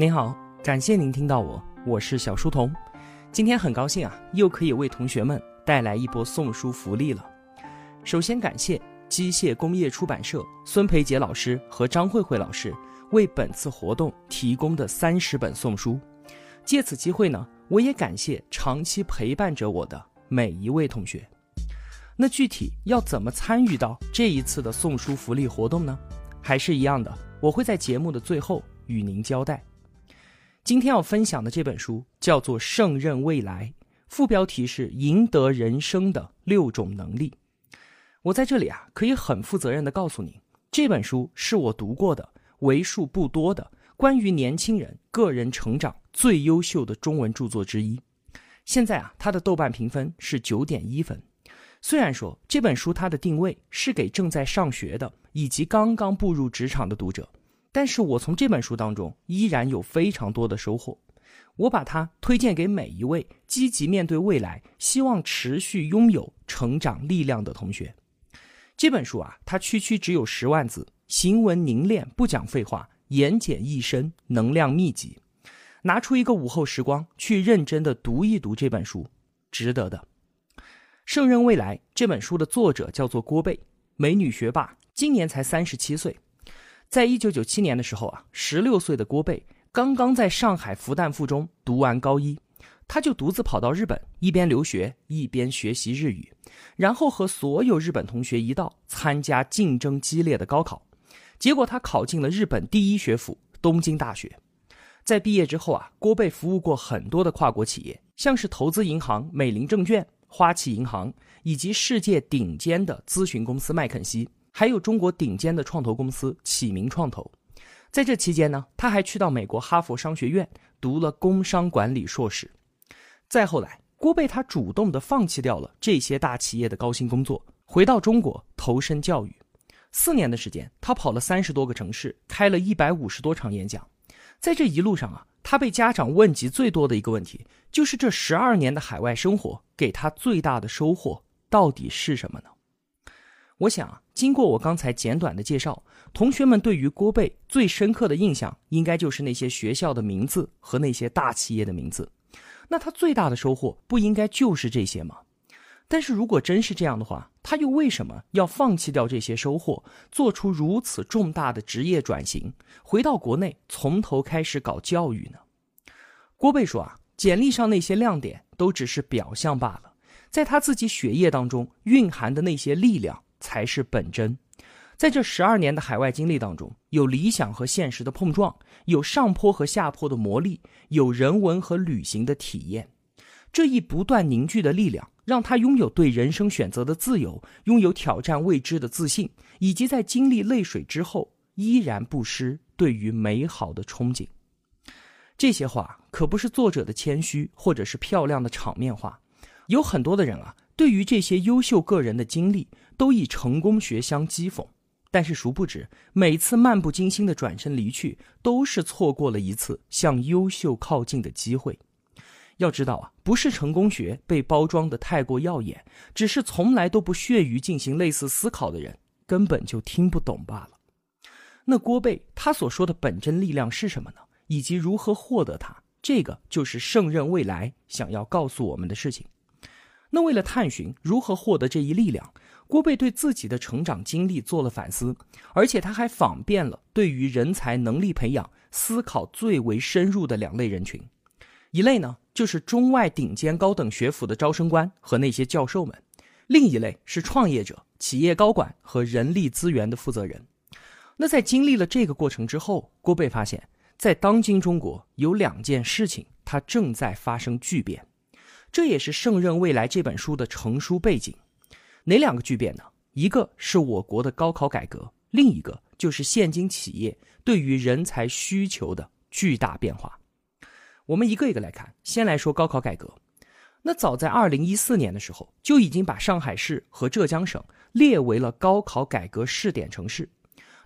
您好，感谢您听到我，我是小书童。今天很高兴啊，又可以为同学们带来一波送书福利了。首先感谢机械工业出版社孙培杰老师和张慧慧老师为本次活动提供的三十本送书。借此机会呢，我也感谢长期陪伴着我的每一位同学。那具体要怎么参与到这一次的送书福利活动呢？还是一样的，我会在节目的最后与您交代。今天要分享的这本书叫做《胜任未来》，副标题是“赢得人生的六种能力”。我在这里啊，可以很负责任的告诉您，这本书是我读过的为数不多的关于年轻人个人成长最优秀的中文著作之一。现在啊，它的豆瓣评分是九点一分。虽然说这本书它的定位是给正在上学的以及刚刚步入职场的读者。但是我从这本书当中依然有非常多的收获，我把它推荐给每一位积极面对未来、希望持续拥有成长力量的同学。这本书啊，它区区只有十万字，行文凝练，不讲废话，言简意深，能量密集。拿出一个午后时光去认真的读一读这本书，值得的。《胜任未来》这本书的作者叫做郭贝，美女学霸，今年才三十七岁。在一九九七年的时候啊，十六岁的郭贝刚刚在上海复旦附中读完高一，他就独自跑到日本，一边留学一边学习日语，然后和所有日本同学一道参加竞争激烈的高考，结果他考进了日本第一学府东京大学。在毕业之后啊，郭贝服务过很多的跨国企业，像是投资银行美林证券、花旗银行，以及世界顶尖的咨询公司麦肯锡。还有中国顶尖的创投公司启明创投，在这期间呢，他还去到美国哈佛商学院读了工商管理硕士。再后来，郭贝他主动的放弃掉了这些大企业的高薪工作，回到中国投身教育。四年的时间，他跑了三十多个城市，开了一百五十多场演讲。在这一路上啊，他被家长问及最多的一个问题，就是这十二年的海外生活给他最大的收获到底是什么呢？我想，经过我刚才简短的介绍，同学们对于郭贝最深刻的印象，应该就是那些学校的名字和那些大企业的名字。那他最大的收获，不应该就是这些吗？但是如果真是这样的话，他又为什么要放弃掉这些收获，做出如此重大的职业转型，回到国内从头开始搞教育呢？郭贝说啊，简历上那些亮点都只是表象罢了，在他自己血液当中蕴含的那些力量。才是本真。在这十二年的海外经历当中，有理想和现实的碰撞，有上坡和下坡的磨砺，有人文和旅行的体验。这一不断凝聚的力量，让他拥有对人生选择的自由，拥有挑战未知的自信，以及在经历泪水之后依然不失对于美好的憧憬。这些话可不是作者的谦虚，或者是漂亮的场面话。有很多的人啊。对于这些优秀个人的经历，都以成功学相讥讽，但是殊不知，每次漫不经心的转身离去，都是错过了一次向优秀靠近的机会。要知道啊，不是成功学被包装的太过耀眼，只是从来都不屑于进行类似思考的人，根本就听不懂罢了。那郭贝他所说的本真力量是什么呢？以及如何获得它？这个就是胜任未来想要告诉我们的事情。那为了探寻如何获得这一力量，郭贝对自己的成长经历做了反思，而且他还访遍了对于人才能力培养思考最为深入的两类人群，一类呢就是中外顶尖高等学府的招生官和那些教授们，另一类是创业者、企业高管和人力资源的负责人。那在经历了这个过程之后，郭贝发现，在当今中国有两件事情，它正在发生巨变。这也是《胜任未来》这本书的成书背景，哪两个巨变呢？一个是我国的高考改革，另一个就是现今企业对于人才需求的巨大变化。我们一个一个来看，先来说高考改革。那早在二零一四年的时候，就已经把上海市和浙江省列为了高考改革试点城市，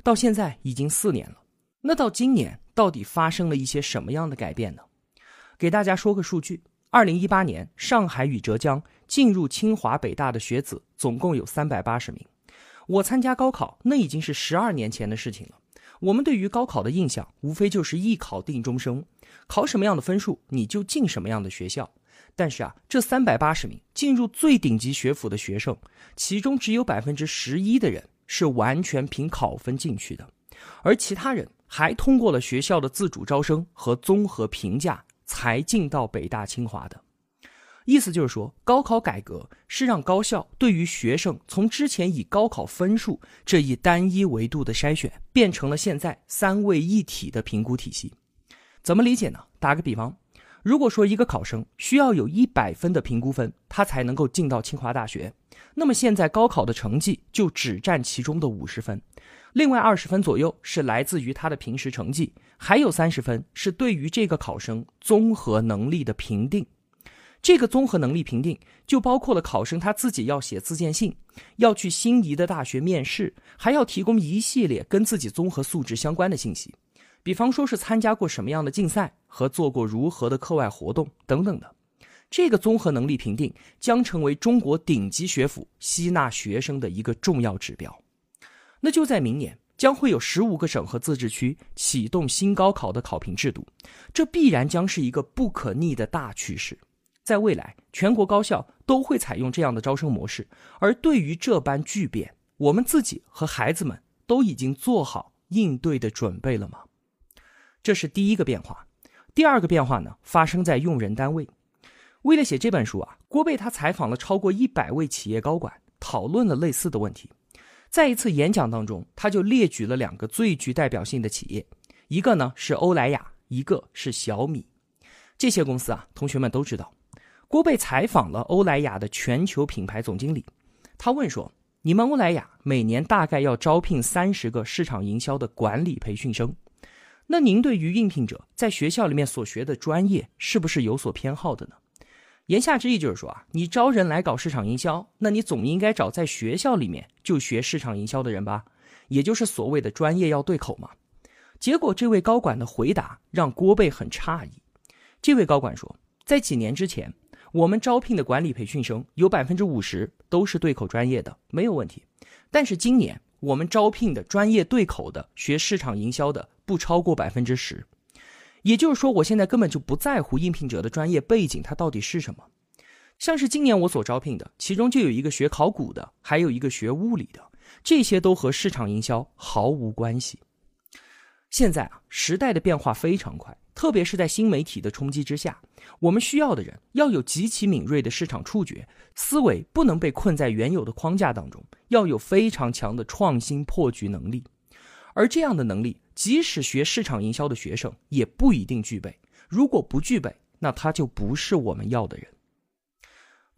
到现在已经四年了。那到今年，到底发生了一些什么样的改变呢？给大家说个数据。二零一八年，上海与浙江进入清华北大的学子总共有三百八十名。我参加高考，那已经是十二年前的事情了。我们对于高考的印象，无非就是一考定终生，考什么样的分数你就进什么样的学校。但是啊，这三百八十名进入最顶级学府的学生，其中只有百分之十一的人是完全凭考分进去的，而其他人还通过了学校的自主招生和综合评价才进到北大清华的。意思就是说，高考改革是让高校对于学生从之前以高考分数这一单一维度的筛选，变成了现在三位一体的评估体系。怎么理解呢？打个比方，如果说一个考生需要有一百分的评估分，他才能够进到清华大学，那么现在高考的成绩就只占其中的五十分，另外二十分左右是来自于他的平时成绩，还有三十分是对于这个考生综合能力的评定。这个综合能力评定就包括了考生他自己要写自荐信，要去心仪的大学面试，还要提供一系列跟自己综合素质相关的信息，比方说是参加过什么样的竞赛和做过如何的课外活动等等的。这个综合能力评定将成为中国顶级学府吸纳学生的一个重要指标。那就在明年，将会有十五个省和自治区启动新高考的考评制度，这必然将是一个不可逆的大趋势。在未来，全国高校都会采用这样的招生模式。而对于这般巨变，我们自己和孩子们都已经做好应对的准备了吗？这是第一个变化。第二个变化呢，发生在用人单位。为了写这本书啊，郭贝他采访了超过一百位企业高管，讨论了类似的问题。在一次演讲当中，他就列举了两个最具代表性的企业，一个呢是欧莱雅，一个是小米。这些公司啊，同学们都知道。郭贝采访了欧莱雅的全球品牌总经理，他问说：“你们欧莱雅每年大概要招聘三十个市场营销的管理培训生，那您对于应聘者在学校里面所学的专业是不是有所偏好的呢？”言下之意就是说啊，你招人来搞市场营销，那你总应该找在学校里面就学市场营销的人吧，也就是所谓的专业要对口嘛。结果这位高管的回答让郭贝很诧异，这位高管说，在几年之前。我们招聘的管理培训生有百分之五十都是对口专业的，没有问题。但是今年我们招聘的专业对口的学市场营销的不超过百分之十，也就是说，我现在根本就不在乎应聘者的专业背景它到底是什么。像是今年我所招聘的，其中就有一个学考古的，还有一个学物理的，这些都和市场营销毫无关系。现在啊，时代的变化非常快。特别是在新媒体的冲击之下，我们需要的人要有极其敏锐的市场触觉，思维不能被困在原有的框架当中，要有非常强的创新破局能力。而这样的能力，即使学市场营销的学生也不一定具备。如果不具备，那他就不是我们要的人。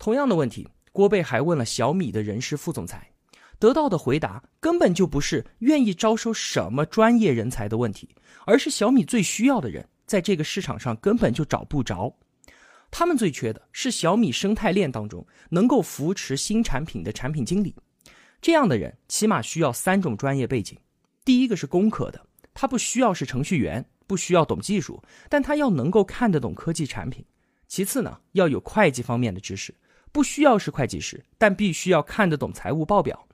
同样的问题，郭贝还问了小米的人事副总裁。得到的回答根本就不是愿意招收什么专业人才的问题，而是小米最需要的人在这个市场上根本就找不着。他们最缺的是小米生态链当中能够扶持新产品的产品经理。这样的人起码需要三种专业背景：第一个是工科的，他不需要是程序员，不需要懂技术，但他要能够看得懂科技产品；其次呢，要有会计方面的知识，不需要是会计师，但必须要看得懂财务报表。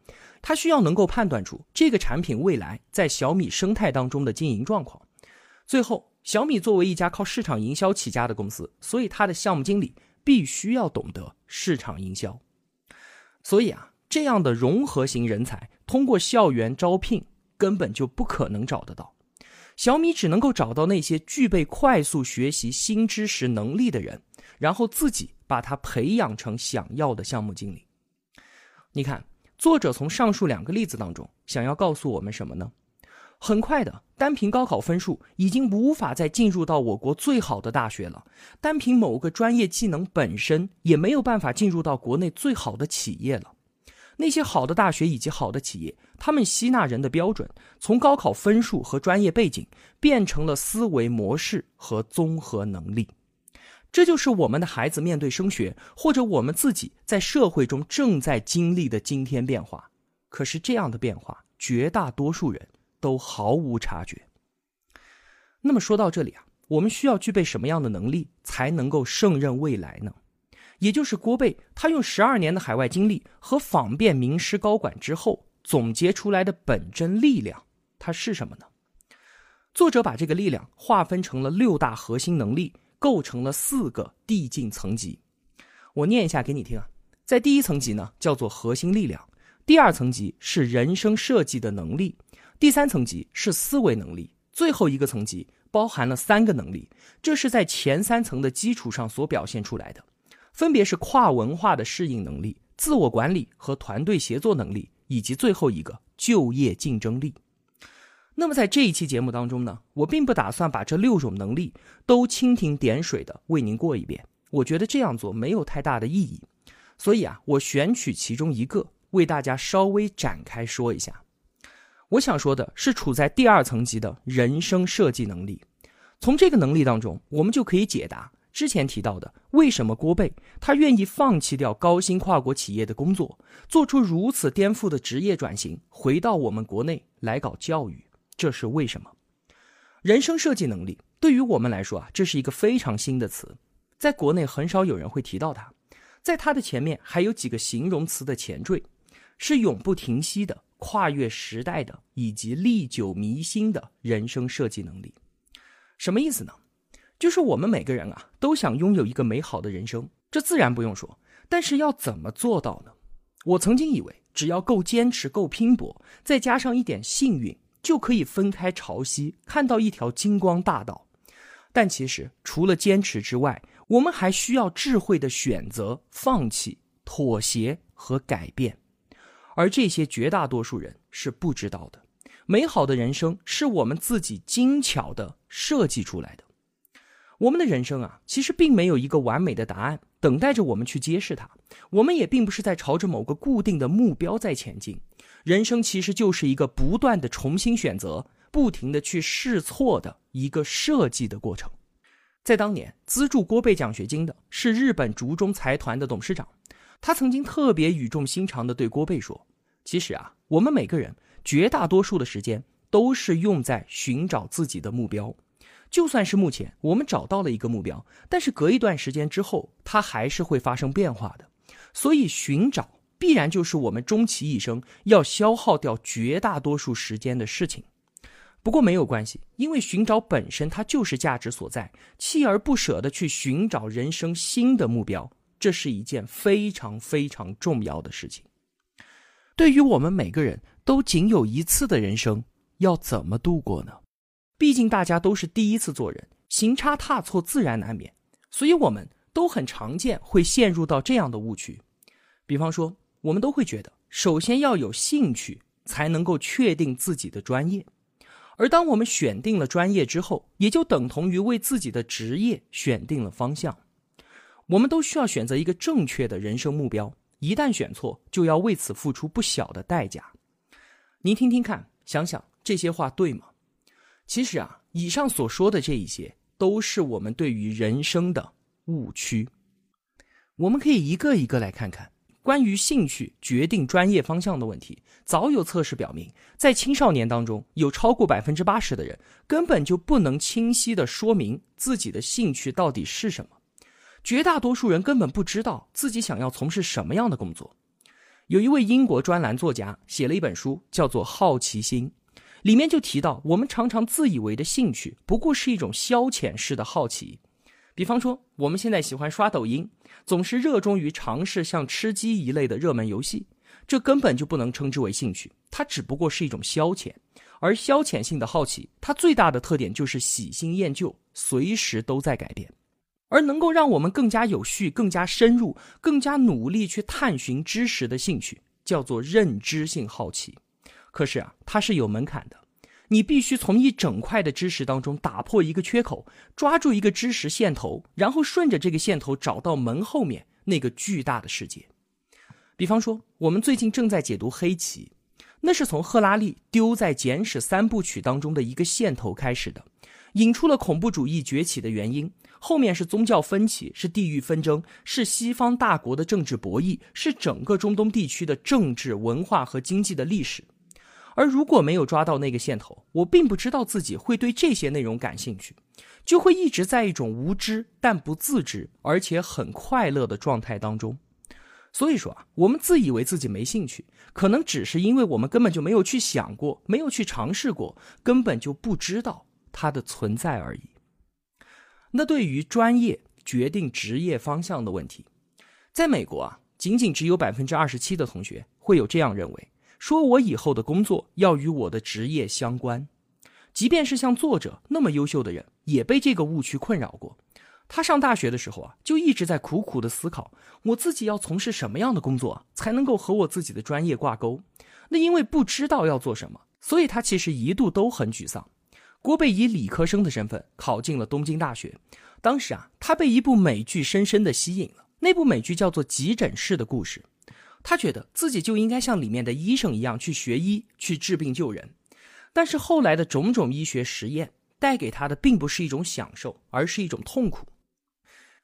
他需要能够判断出这个产品未来在小米生态当中的经营状况。最后，小米作为一家靠市场营销起家的公司，所以他的项目经理必须要懂得市场营销。所以啊，这样的融合型人才通过校园招聘根本就不可能找得到。小米只能够找到那些具备快速学习新知识能力的人，然后自己把他培养成想要的项目经理。你看。作者从上述两个例子当中想要告诉我们什么呢？很快的，单凭高考分数已经无法再进入到我国最好的大学了；单凭某个专业技能本身也没有办法进入到国内最好的企业了。那些好的大学以及好的企业，他们吸纳人的标准从高考分数和专业背景变成了思维模式和综合能力。这就是我们的孩子面对升学，或者我们自己在社会中正在经历的惊天变化。可是这样的变化，绝大多数人都毫无察觉。那么说到这里啊，我们需要具备什么样的能力才能够胜任未来呢？也就是郭贝他用十二年的海外经历和访遍名师高管之后总结出来的本真力量，它是什么呢？作者把这个力量划分成了六大核心能力，构成了四个递进层级。我念一下给你听啊，在第一层级呢叫做核心力量，第二层级是人生设计的能力，第三层级是思维能力，最后一个层级包含了三个能力，这是在前三层的基础上所表现出来的，分别是跨文化的适应能力、自我管理和团队协作能力，以及最后一个就业竞争力。那么在这一期节目当中呢，我并不打算把这六种能力都蜻蜓点水的为您过一遍。我觉得这样做没有太大的意义，所以啊，我选取其中一个为大家稍微展开说一下。我想说的是，处在第二层级的人生设计能力。从这个能力当中，我们就可以解答之前提到的为什么郭贝他愿意放弃掉高薪跨国企业的工作，做出如此颠覆的职业转型，回到我们国内来搞教育，这是为什么？人生设计能力对于我们来说啊，这是一个非常新的词。在国内很少有人会提到它，在它的前面还有几个形容词的前缀，是永不停息的、跨越时代的以及历久弥新的人生设计能力。什么意思呢？就是我们每个人啊都想拥有一个美好的人生，这自然不用说。但是要怎么做到呢？我曾经以为只要够坚持、够拼搏，再加上一点幸运，就可以分开潮汐，看到一条金光大道。但其实除了坚持之外，我们还需要智慧的选择、放弃、妥协和改变，而这些绝大多数人是不知道的。美好的人生是我们自己精巧的设计出来的。我们的人生啊，其实并没有一个完美的答案等待着我们去揭示它。我们也并不是在朝着某个固定的目标在前进。人生其实就是一个不断的重新选择、不停的去试错的一个设计的过程。在当年，资助郭贝奖学金的是日本竹中财团的董事长，他曾经特别语重心长地对郭贝说：“其实啊，我们每个人绝大多数的时间都是用在寻找自己的目标。就算是目前我们找到了一个目标，但是隔一段时间之后，它还是会发生变化的。所以，寻找必然就是我们终其一生要消耗掉绝大多数时间的事情。”不过没有关系，因为寻找本身它就是价值所在。锲而不舍的去寻找人生新的目标，这是一件非常非常重要的事情。对于我们每个人都仅有一次的人生，要怎么度过呢？毕竟大家都是第一次做人，行差踏错自然难免，所以我们都很常见会陷入到这样的误区。比方说，我们都会觉得，首先要有兴趣，才能够确定自己的专业。而当我们选定了专业之后，也就等同于为自己的职业选定了方向。我们都需要选择一个正确的人生目标，一旦选错，就要为此付出不小的代价。您听听看，想想这些话对吗？其实啊，以上所说的这一些，都是我们对于人生的误区。我们可以一个一个来看看。关于兴趣决定专业方向的问题，早有测试表明，在青少年当中，有超过百分之八十的人根本就不能清晰的说明自己的兴趣到底是什么。绝大多数人根本不知道自己想要从事什么样的工作。有一位英国专栏作家写了一本书，叫做《好奇心》，里面就提到，我们常常自以为的兴趣不过是一种消遣式的好奇。比方说，我们现在喜欢刷抖音，总是热衷于尝试像吃鸡一类的热门游戏，这根本就不能称之为兴趣，它只不过是一种消遣。而消遣性的好奇，它最大的特点就是喜新厌旧，随时都在改变。而能够让我们更加有序、更加深入、更加努力去探寻知识的兴趣，叫做认知性好奇。可是啊，它是有门槛的。你必须从一整块的知识当中打破一个缺口，抓住一个知识线头，然后顺着这个线头找到门后面那个巨大的世界。比方说，我们最近正在解读黑棋，那是从赫拉利丢在《简史三部曲》当中的一个线头开始的，引出了恐怖主义崛起的原因，后面是宗教分歧，是地域纷争，是西方大国的政治博弈，是整个中东地区的政治、文化和经济的历史。而如果没有抓到那个线头，我并不知道自己会对这些内容感兴趣，就会一直在一种无知但不自知，而且很快乐的状态当中。所以说啊，我们自以为自己没兴趣，可能只是因为我们根本就没有去想过，没有去尝试过，根本就不知道它的存在而已。那对于专业决定职业方向的问题，在美国啊，仅仅只有百分之二十七的同学会有这样认为：说我以后的工作要与我的职业相关。即便是像作者那么优秀的人，也被这个误区困扰过。他上大学的时候啊，就一直在苦苦的思考，我自己要从事什么样的工作才能够和我自己的专业挂钩。那因为不知道要做什么，所以他其实一度都很沮丧。郭贝以理科生的身份考进了东京大学，当时啊，他被一部美剧深深的吸引了。那部美剧叫做《急诊室的故事》，他觉得自己就应该像里面的医生一样去学医，去治病救人。但是后来的种种医学实验带给他的并不是一种享受，而是一种痛苦。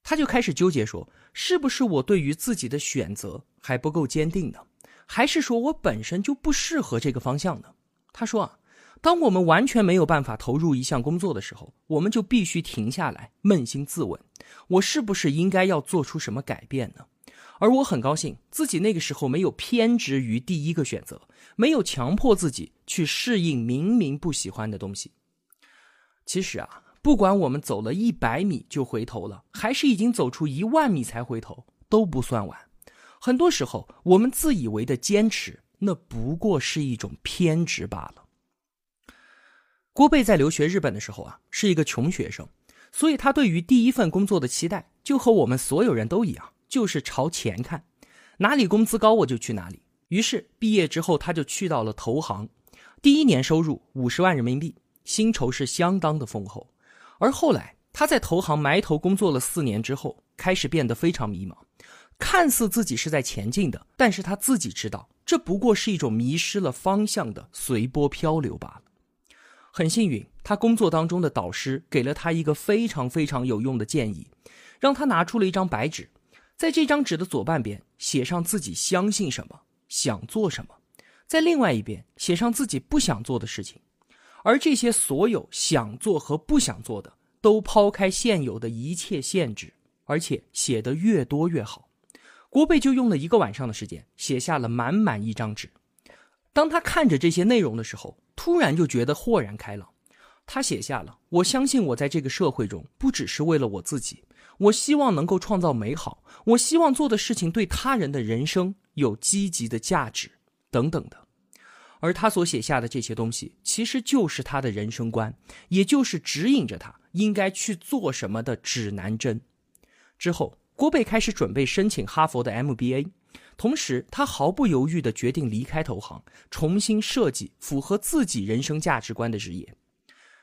他就开始纠结说：是不是我对于自己的选择还不够坚定呢？还是说我本身就不适合这个方向呢？他说啊，当我们完全没有办法投入一项工作的时候，我们就必须停下来，扪心自问：我是不是应该要做出什么改变呢？而我很高兴自己那个时候没有偏执于第一个选择，没有强迫自己去适应明明不喜欢的东西。其实啊。不管我们走了一百米就回头了，还是已经走出一万米才回头，都不算晚。很多时候，我们自以为的坚持，那不过是一种偏执罢了。郭贝在留学日本的时候啊，是一个穷学生，所以他对于第一份工作的期待，就和我们所有人都一样，就是朝钱看，哪里工资高我就去哪里。于是毕业之后，他就去到了投行，第一年收入五十万人民币，薪酬是相当的丰厚。而后来，他在投行埋头工作了四年之后，开始变得非常迷茫。看似自己是在前进的，但是他自己知道，这不过是一种迷失了方向的随波漂流罢了。很幸运，他工作当中的导师给了他一个非常非常有用的建议，让他拿出了一张白纸，在这张纸的左半边写上自己相信什么、想做什么，在另外一边写上自己不想做的事情。而这些所有想做和不想做的，都抛开现有的一切限制，而且写得越多越好。郭贝就用了一个晚上的时间，写下了满满一张纸。当他看着这些内容的时候，突然就觉得豁然开朗。他写下了：“我相信我在这个社会中，不只是为了我自己，我希望能够创造美好，我希望做的事情对他人的人生有积极的价值，等等的。”而他所写下的这些东西，其实就是他的人生观，也就是指引着他应该去做什么的指南针。之后，郭贝开始准备申请哈佛的 MBA，同时他毫不犹豫地决定离开投行，重新设计符合自己人生价值观的职业。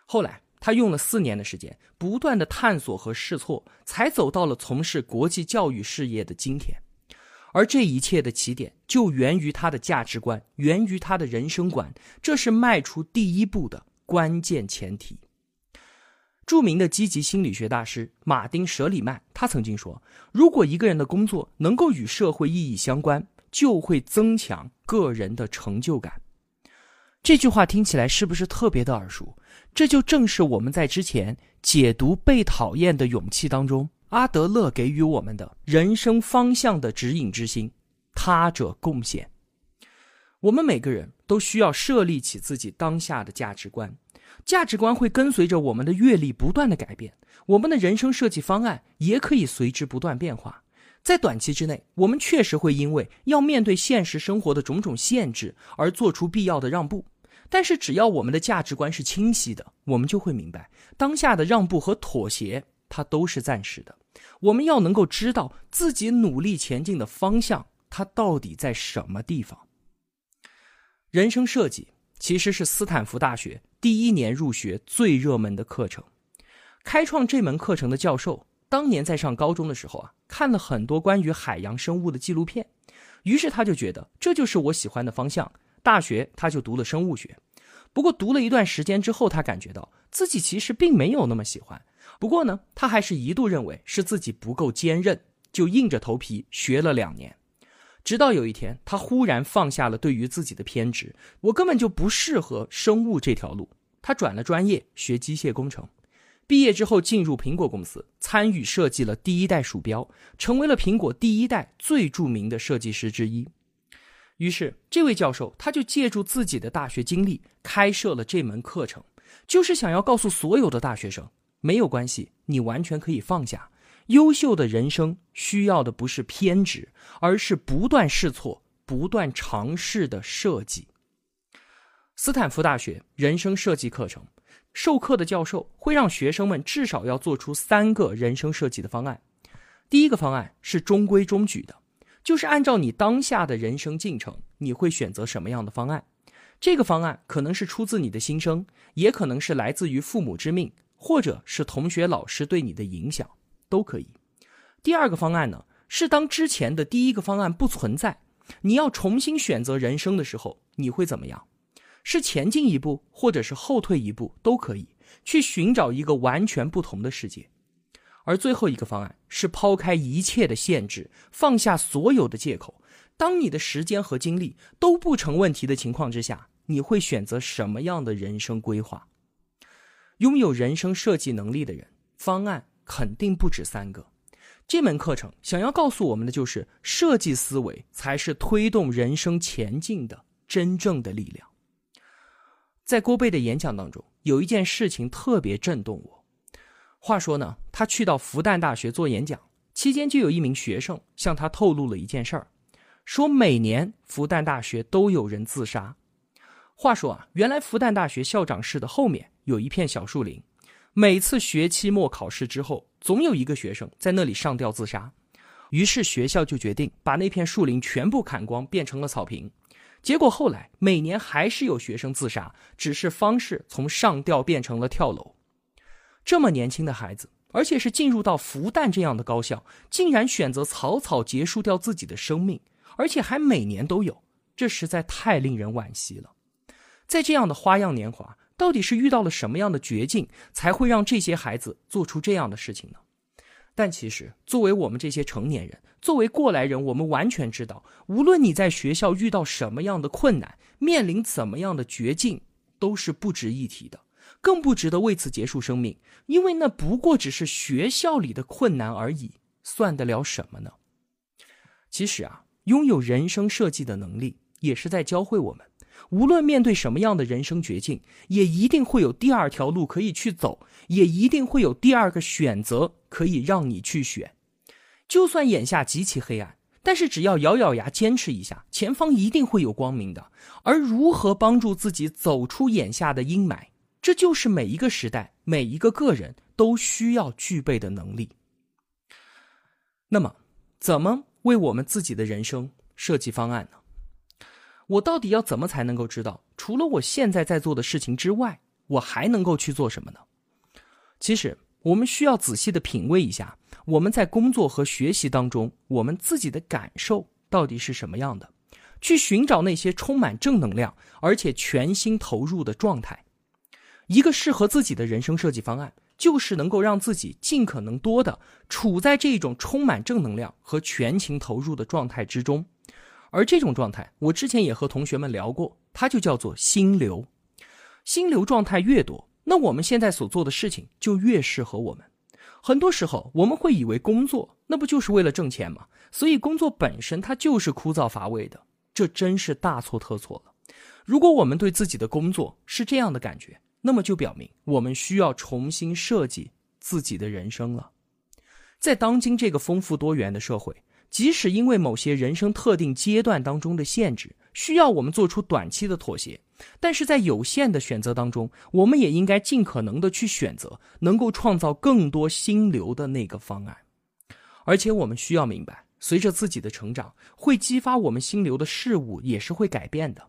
后来，他用了四年的时间，不断的探索和试错，才走到了从事国际教育事业的今天。而这一切的起点就源于他的价值观，源于他的人生观，这是迈出第一步的关键前提。著名的积极心理学大师马丁·舍里曼，他曾经说：“如果一个人的工作能够与社会意义相关，就会增强个人的成就感。”这句话听起来是不是特别的耳熟？这就正是我们在之前解读《被讨厌的勇气》当中。阿德勒给予我们的人生方向的指引之心，他者贡献。我们每个人都需要设立起自己当下的价值观，价值观会跟随着我们的阅历不断的改变，我们的人生设计方案也可以随之不断变化。在短期之内，我们确实会因为要面对现实生活的种种限制而做出必要的让步，但是只要我们的价值观是清晰的，我们就会明白，当下的让步和妥协，它都是暂时的。我们要能够知道自己努力前进的方向，它到底在什么地方。人生设计其实是斯坦福大学第一年入学最热门的课程。开创这门课程的教授当年在上高中的时候啊，看了很多关于海洋生物的纪录片，于是他就觉得这就是我喜欢的方向。大学他就读了生物学，不过读了一段时间之后，他感觉到自己其实并没有那么喜欢。不过呢，他还是一度认为是自己不够坚韧，就硬着头皮学了两年。直到有一天，他忽然放下了对于自己的偏执，我根本就不适合生物这条路。他转了专业，学机械工程。毕业之后，进入苹果公司，参与设计了第一代鼠标，成为了苹果第一代最著名的设计师之一。于是，这位教授他就借助自己的大学经历，开设了这门课程。就是想要告诉所有的大学生，没有关系，你完全可以放下。优秀的人生需要的不是偏执，而是不断试错、不断尝试的设计。斯坦福大学人生设计课程，授课的教授会让学生们至少要做出三个人生设计的方案。第一个方案是中规中矩的，就是按照你当下的人生进程，你会选择什么样的方案？这个方案可能是出自你的心声，也可能是来自于父母之命，或者是同学、老师对你的影响。都可以。第二个方案呢，是当之前的第一个方案不存在，你要重新选择人生的时候，你会怎么样？是前进一步，或者是后退一步，都可以去寻找一个完全不同的世界。而最后一个方案是抛开一切的限制，放下所有的借口。当你的时间和精力都不成问题的情况之下，你会选择什么样的人生规划？拥有人生设计能力的人，方案。肯定不止三个。这门课程想要告诉我们的就是，设计思维才是推动人生前进的真正的力量。在郭贝的演讲当中，有一件事情特别震动我。话说呢，他去到复旦大学做演讲期间，就有一名学生向他透露了一件事儿，说每年复旦大学都有人自杀。话说啊，原来复旦大学校长室的后面有一片小树林。每次学期末考试之后，总有一个学生在那里上吊自杀，于是学校就决定把那片树林全部砍光，变成了草坪。结果后来每年还是有学生自杀，只是方式从上吊变成了跳楼。这么年轻的孩子，而且是进入到复旦这样的高校，竟然选择草草结束掉自己的生命，而且还每年都有，这实在太令人惋惜了。在这样的花样年华。到底是遇到了什么样的绝境，才会让这些孩子做出这样的事情呢？但其实，作为我们这些成年人，作为过来人，我们完全知道，无论你在学校遇到什么样的困难，面临怎么样的绝境，都是不值一提的，更不值得为此结束生命，因为那不过只是学校里的困难而已，算得了什么呢？其实啊，拥有人生设计的能力，也是在教会我们。无论面对什么样的人生绝境，也一定会有第二条路可以去走，也一定会有第二个选择可以让你去选。就算眼下极其黑暗，但是只要咬咬牙坚持一下，前方一定会有光明的。而如何帮助自己走出眼下的阴霾，这就是每一个时代、每一个个人都需要具备的能力。那么，怎么为我们自己的人生设计方案呢？我到底要怎么才能够知道，除了我现在在做的事情之外，我还能够去做什么呢？其实，我们需要仔细的品味一下，我们在工作和学习当中，我们自己的感受到底是什么样的，去寻找那些充满正能量而且全心投入的状态。一个适合自己的人生设计方案，就是能够让自己尽可能多的处在这种充满正能量和全情投入的状态之中。而这种状态，我之前也和同学们聊过，它就叫做心流。心流状态越多，那我们现在所做的事情就越适合我们。很多时候，我们会以为工作那不就是为了挣钱吗？所以工作本身它就是枯燥乏味的，这真是大错特错了。如果我们对自己的工作是这样的感觉，那么就表明我们需要重新设计自己的人生了。在当今这个丰富多元的社会。即使因为某些人生特定阶段当中的限制，需要我们做出短期的妥协，但是在有限的选择当中，我们也应该尽可能的去选择能够创造更多心流的那个方案。而且我们需要明白，随着自己的成长，会激发我们心流的事物也是会改变的。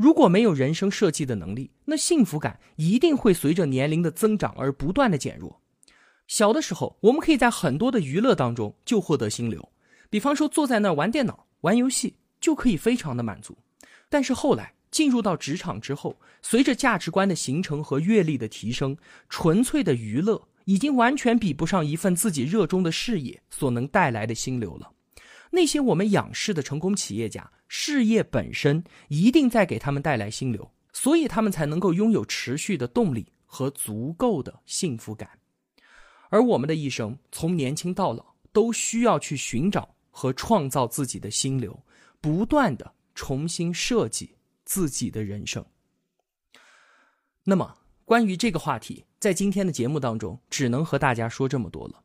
如果没有人生设计的能力，那幸福感一定会随着年龄的增长而不断的减弱。小的时候，我们可以在很多的娱乐当中就获得心流。比方说，坐在那儿玩电脑、玩游戏就可以非常的满足。但是后来进入到职场之后，随着价值观的形成和阅历的提升，纯粹的娱乐已经完全比不上一份自己热衷的事业所能带来的心流了。那些我们仰视的成功企业家，事业本身一定在给他们带来心流，所以他们才能够拥有持续的动力和足够的幸福感。而我们的一生，从年轻到老，都需要去寻找。和创造自己的心流，不断的重新设计自己的人生。那么，关于这个话题，在今天的节目当中，只能和大家说这么多了。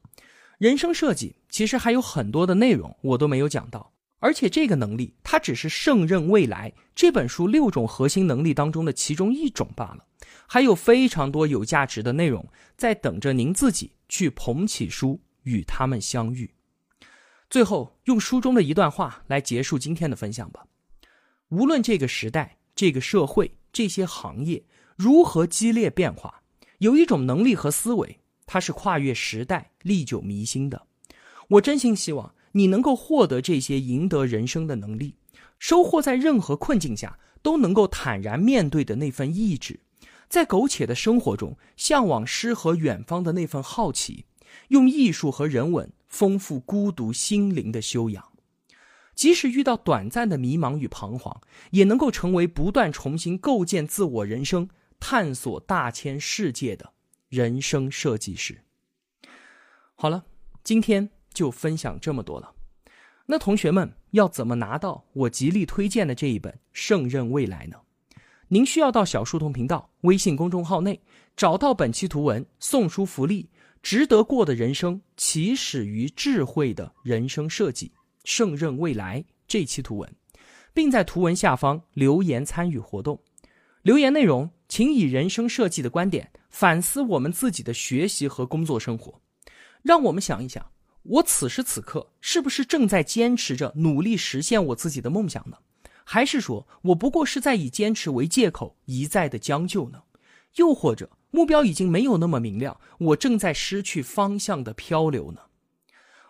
人生设计其实还有很多的内容我都没有讲到，而且这个能力它只是《胜任未来》这本书六种核心能力当中的其中一种罢了，还有非常多有价值的内容在等着您自己去捧起书与他们相遇。最后，用书中的一段话来结束今天的分享吧。无论这个时代、这个社会、这些行业如何激烈变化，有一种能力和思维，它是跨越时代、历久弥新的。我真心希望你能够获得这些赢得人生的能力，收获在任何困境下都能够坦然面对的那份意志，在苟且的生活中向往诗和远方的那份好奇，用艺术和人文丰富孤独心灵的修养。即使遇到短暂的迷茫与彷徨，也能够成为不断重新构建自我人生、探索大千世界的人生设计师。好了，今天就分享这么多了。那同学们要怎么拿到我极力推荐的这一本《胜任未来》呢？您需要到小书童频道微信公众号内找到本期图文送书福利：值得过的人生起始于智慧的人生设计。胜任未来这期图文，并在图文下方留言参与活动。留言内容，请以人生设计的观点反思我们自己的学习和工作生活。让我们想一想，我此时此刻是不是正在坚持着努力实现我自己的梦想呢？还是说我不过是在以坚持为借口一再的将就呢？又或者目标已经没有那么明亮，我正在失去方向的漂流呢？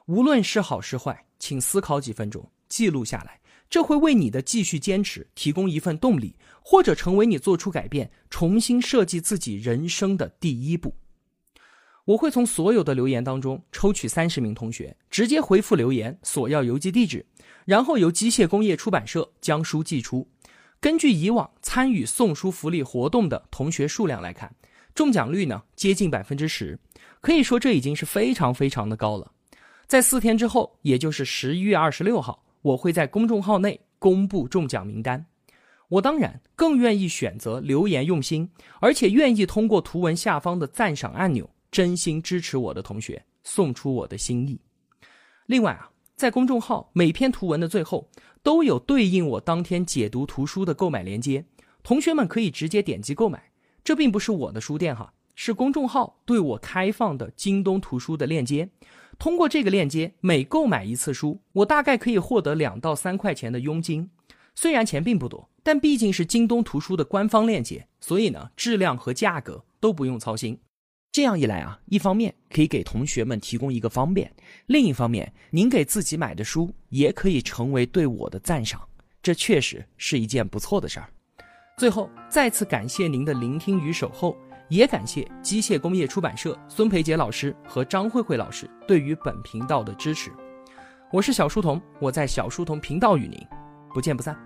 无论是好是坏。请思考几分钟，记录下来，这会为你的继续坚持提供一份动力，或者成为你做出改变、重新设计自己人生的第一步。我会从所有的留言当中抽取三十名同学，直接回复留言索要邮寄地址，然后由机械工业出版社将书寄出。根据以往参与送书福利活动的同学数量来看，中奖率呢接近百分之十，可以说这已经是非常非常的高了。在四天之后，也就是十一月二十六号，我会在公众号内公布中奖名单。我当然更愿意选择留言用心，而且愿意通过图文下方的赞赏按钮，真心支持我的同学，送出我的心意。另外啊，在公众号每篇图文的最后都有对应我当天解读图书的购买链接，同学们可以直接点击购买。这并不是我的书店哈，是公众号对我开放的京东图书的链接。通过这个链接，每购买一次书，我大概可以获得两到三块钱的佣金。虽然钱并不多，但毕竟是京东图书的官方链接，所以呢，质量和价格都不用操心。这样一来啊，一方面可以给同学们提供一个方便，另一方面，您给自己买的书也可以成为对我的赞赏，这确实是一件不错的事儿。最后，再次感谢您的聆听与守候。也感谢机械工业出版社孙培杰老师和张慧慧老师对于本频道的支持。我是小书童，我在小书童频道与您不见不散。